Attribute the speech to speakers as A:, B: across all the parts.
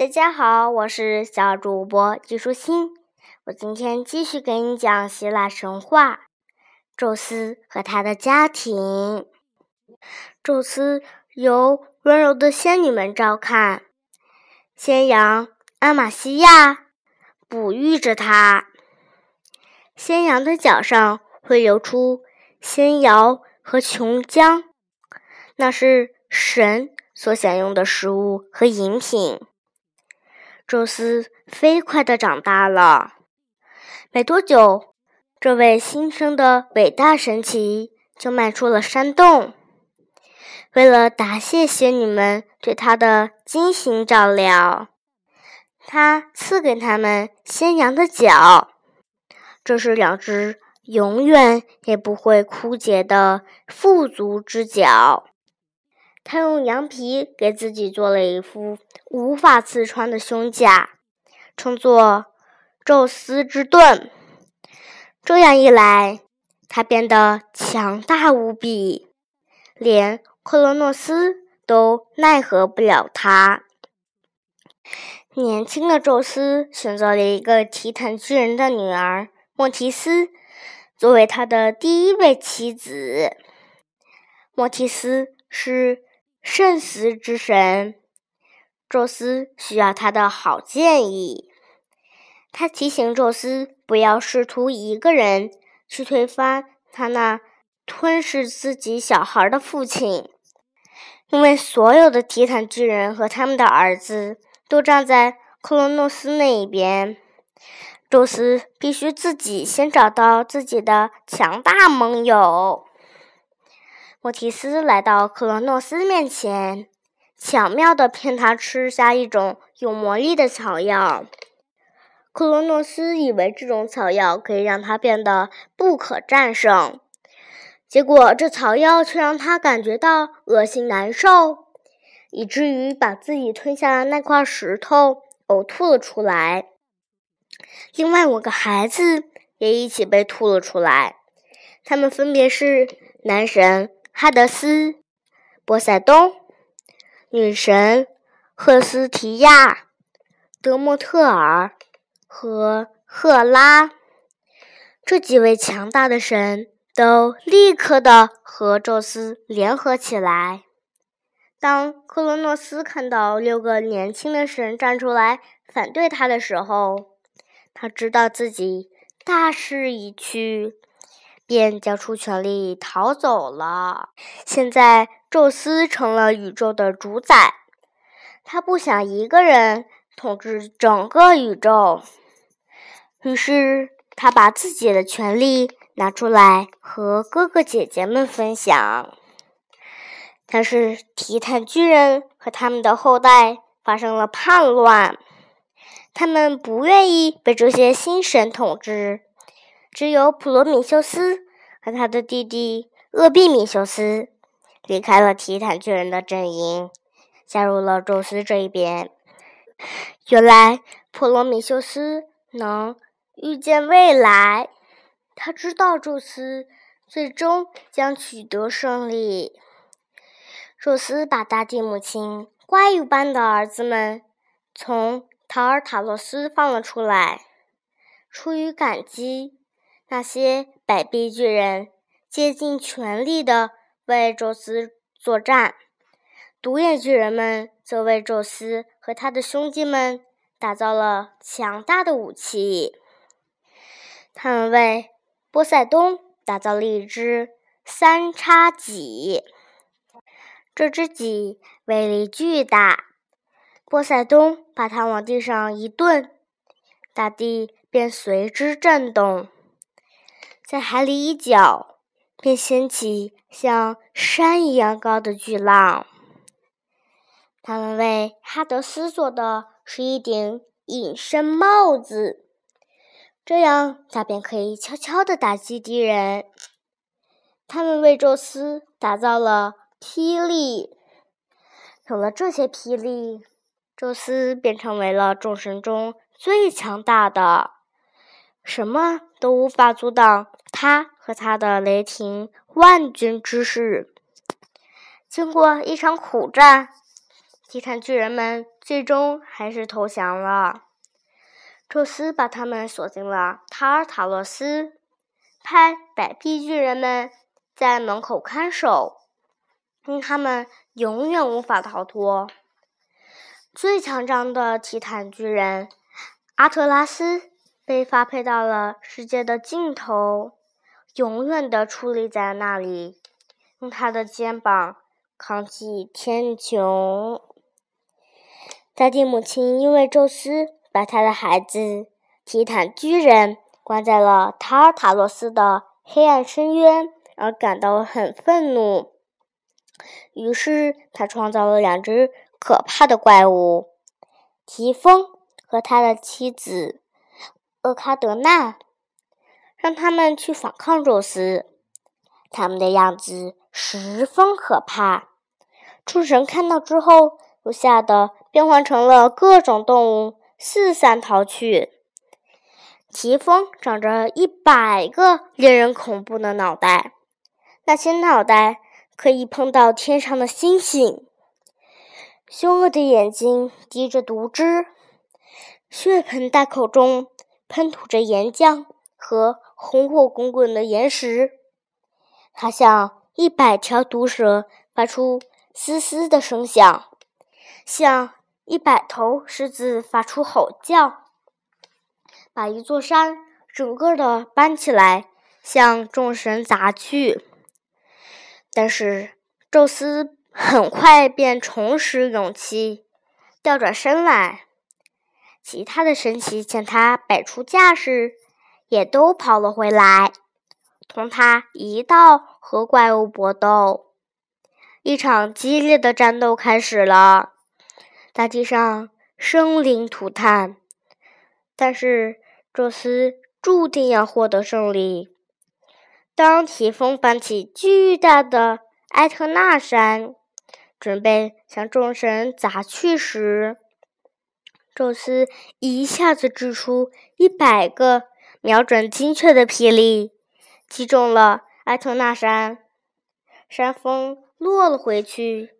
A: 大家好，我是小主播季舒心。我今天继续给你讲希腊神话，宙斯和他的家庭。宙斯由温柔的仙女们照看，仙羊阿玛西亚哺育着他。仙羊的脚上会流出仙瑶和琼浆，那是神所享用的食物和饮品。宙斯飞快地长大了，没多久，这位新生的伟大神奇就迈出了山洞。为了答谢仙女们对他的精心照料，他赐给他们仙羊的脚，这是两只永远也不会枯竭的富足之脚。他用羊皮给自己做了一副无法刺穿的胸甲，称作宙斯之盾。这样一来，他变得强大无比，连克罗诺斯都奈何不了他。年轻的宙斯选择了一个提坦巨人的女儿莫提斯作为他的第一位妻子。莫提斯是。圣死之神，宙斯需要他的好建议。他提醒宙斯不要试图一个人去推翻他那吞噬自己小孩的父亲，因为所有的提坦巨人和他们的儿子都站在克罗诺斯那一边。宙斯必须自己先找到自己的强大盟友。莫提斯来到克罗诺斯面前，巧妙地骗他吃下一种有魔力的草药。克罗诺斯以为这种草药可以让他变得不可战胜，结果这草药却让他感觉到恶心难受，以至于把自己吞下的那块石头呕吐了出来。另外五个孩子也一起被吐了出来，他们分别是男神。哈德斯、波塞冬、女神赫斯提亚、德莫特尔和赫拉，这几位强大的神都立刻的和宙斯联合起来。当克罗诺斯看到六个年轻的神站出来反对他的时候，他知道自己大势已去。便交出权力逃走了。现在，宙斯成了宇宙的主宰，他不想一个人统治整个宇宙，于是他把自己的权力拿出来和哥哥姐姐们分享。但是，提坦巨人和他们的后代发生了叛乱，他们不愿意被这些新神统治。只有普罗米修斯和他的弟弟厄庇米修斯离开了提坦巨人的阵营，加入了宙斯这一边。原来普罗米修斯能预见未来，他知道宙斯最终将取得胜利。宙斯把大地母亲怪物般的儿子们从塔尔塔洛斯放了出来，出于感激。那些百臂巨人竭尽全力地为宙斯作战，独眼巨人们则为宙斯和他的兄弟们打造了强大的武器。他们为波塞冬打造了一只三叉戟，这只戟威力巨大，波塞冬把它往地上一顿，大地便随之震动。在海里一搅，便掀起像山一样高的巨浪。他们为哈德斯做的是一顶隐身帽子，这样他便可以悄悄地打击敌人。他们为宙斯打造了霹雳，有了这些霹雳，宙斯便成为了众神中最强大的。什么都无法阻挡他和他的雷霆万钧之势。经过一场苦战，提坦巨人们最终还是投降了。宙斯把他们锁进了塔尔塔洛斯，派百臂巨人们在门口看守，令他们永远无法逃脱。最强壮的提坦巨人阿特拉斯被发配到了世界的尽头，永远的矗立在那里，用他的肩膀扛起天穹。大地母亲因为宙斯把他的孩子提坦巨人关在了塔尔塔洛斯的黑暗深渊而感到很愤怒，于是他创造了两只可怕的怪物——提丰和他的妻子厄卡德纳，让他们去反抗宙斯。他们的样子十分可怕，众神看到之后都吓得。变换成了各种动物，四散逃去。疾风长着一百个令人恐怖的脑袋，那些脑袋可以碰到天上的星星。凶恶的眼睛滴着毒汁，血盆大口中喷吐着岩浆和红火滚滚的岩石。它像一百条毒蛇，发出嘶嘶的声响，像。一百头狮子发出吼叫，把一座山整个的搬起来，向众神砸去。但是宙斯很快便重拾勇气，调转身来。其他的神奇见他摆出架势，也都跑了回来，同他一道和怪物搏斗。一场激烈的战斗开始了。大地上生灵涂炭，但是宙斯注定要获得胜利。当提风搬起巨大的埃特纳山，准备向众神砸去时，宙斯一下子掷出一百个瞄准精确的霹雳，击中了埃特纳山，山峰落了回去。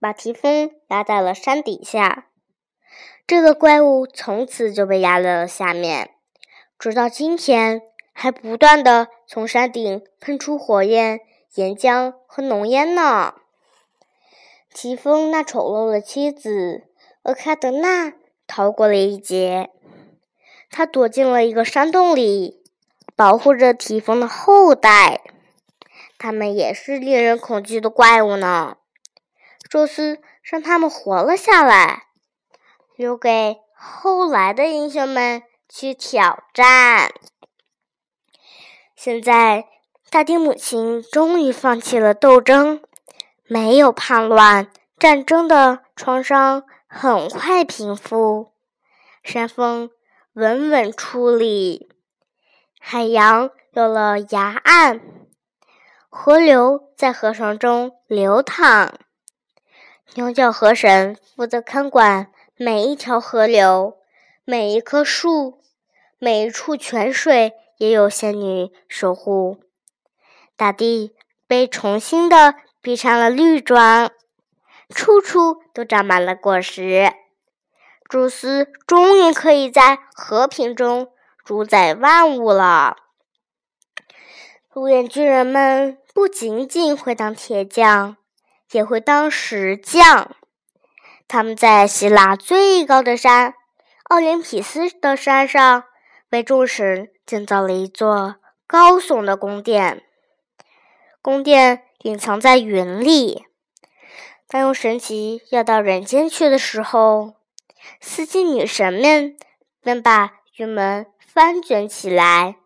A: 把提丰压在了山底下，这个怪物从此就被压在了下面，直到今天还不断的从山顶喷出火焰、岩浆和浓烟呢。提丰那丑陋的妻子厄卡德纳逃过了一劫，他躲进了一个山洞里，保护着提丰的后代。他们也是令人恐惧的怪物呢。宙斯让他们活了下来，留给后来的英雄们去挑战。现在，大地母亲终于放弃了斗争，没有叛乱，战争的创伤很快平复，山峰稳稳矗立，海洋有了崖岸，河流在河床中流淌。牛角河神负责看管每一条河流，每一棵树，每一处泉水，也有仙女守护。大地被重新的披上了绿装，处处都长满了果实。宙斯终于可以在和平中主宰万物了。独眼巨人们不仅仅会当铁匠。也会当石匠。他们在希腊最高的山奥林匹斯的山上，为众神建造了一座高耸的宫殿。宫殿隐藏在云里。当用神奇要到人间去的时候，四季女神们便把云门翻卷起来。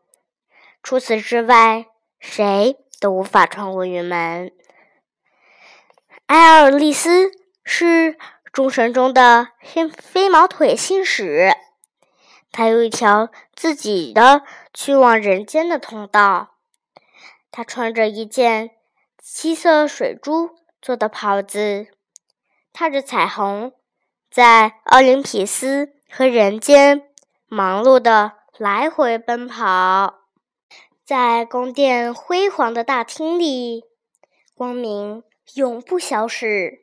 A: 除此之外，谁都无法穿过云门。艾尔利斯是众神中的飞飞毛腿信使，他有一条自己的去往人间的通道。他穿着一件七色水珠做的袍子，踏着彩虹，在奥林匹斯和人间忙碌的来回奔跑。在宫殿辉煌的大厅里，光明。永不消逝。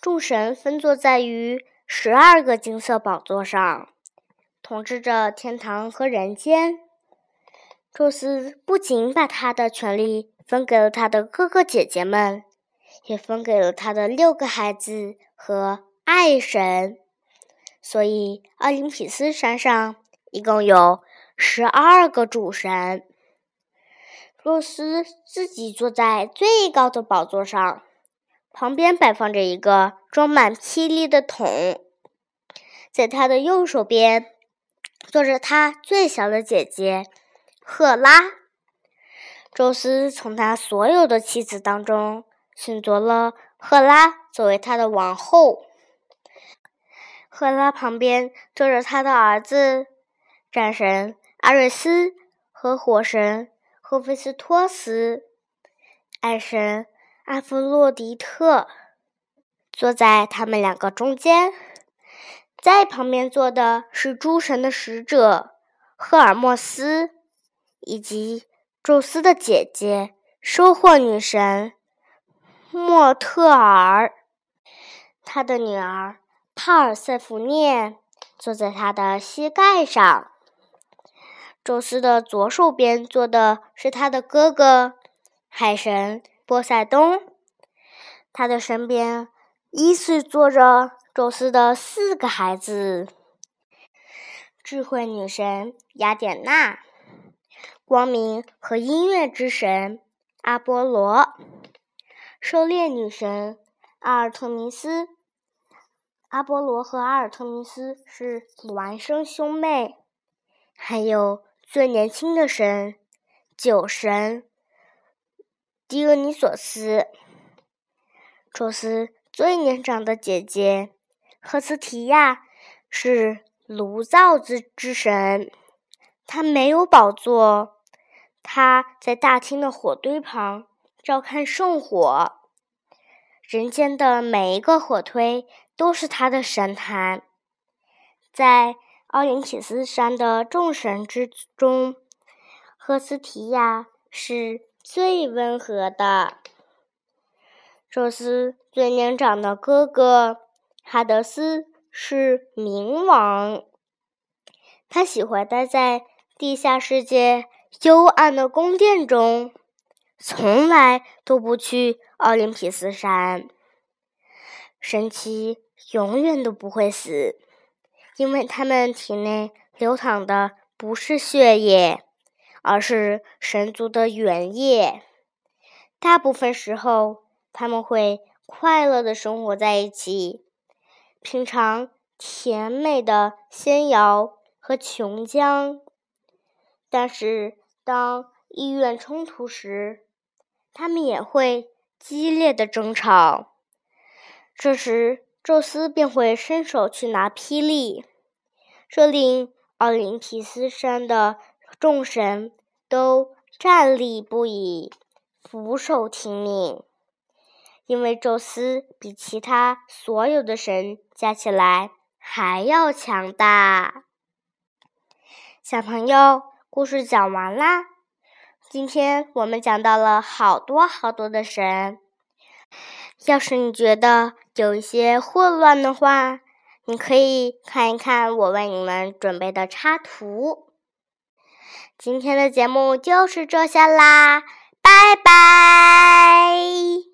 A: 众神分坐在于十二个金色宝座上，统治着天堂和人间。宙斯不仅把他的权力分给了他的哥哥姐姐们，也分给了他的六个孩子和爱神，所以奥林匹斯山上一共有十二个主神。宙斯自己坐在最高的宝座上。旁边摆放着一个装满霹雳的桶，在他的右手边坐着他最小的姐姐赫拉。宙斯从他所有的妻子当中选择了赫拉作为他的王后。赫拉旁边坐着他的儿子战神阿瑞斯和火神赫菲斯托斯，爱神。阿弗洛狄特坐在他们两个中间，在旁边坐的是诸神的使者赫尔墨斯，以及宙斯的姐姐收获女神莫特尔。他的女儿帕尔塞福涅坐在他的膝盖上。宙斯的左手边坐的是他的哥哥海神。波塞冬，他的身边依次坐着宙斯的四个孩子：智慧女神雅典娜、光明和音乐之神阿波罗、狩猎女神阿尔特弥斯。阿波罗和阿尔特弥斯是孪生兄妹，还有最年轻的神酒神。狄俄尼索斯，宙斯最年长的姐姐赫斯提亚是炉灶之之神，她没有宝座，她在大厅的火堆旁照看圣火。人间的每一个火堆都是他的神坛。在奥林匹斯山的众神之中，赫斯提亚是。最温和的，宙斯最年长的哥哥哈德斯是冥王，他喜欢待在地下世界幽暗的宫殿中，从来都不去奥林匹斯山。神奇永远都不会死，因为他们体内流淌的不是血液。而是神族的原液。大部分时候，他们会快乐的生活在一起，品尝甜美的仙瑶和琼浆。但是，当意愿冲突时，他们也会激烈的争吵。这时，宙斯便会伸手去拿霹雳，这令奥林匹斯山的。众神都站立不已，俯首听命，因为宙斯比其他所有的神加起来还要强大。小朋友，故事讲完啦。今天我们讲到了好多好多的神。要是你觉得有一些混乱的话，你可以看一看我为你们准备的插图。今天的节目就是这些啦，拜拜。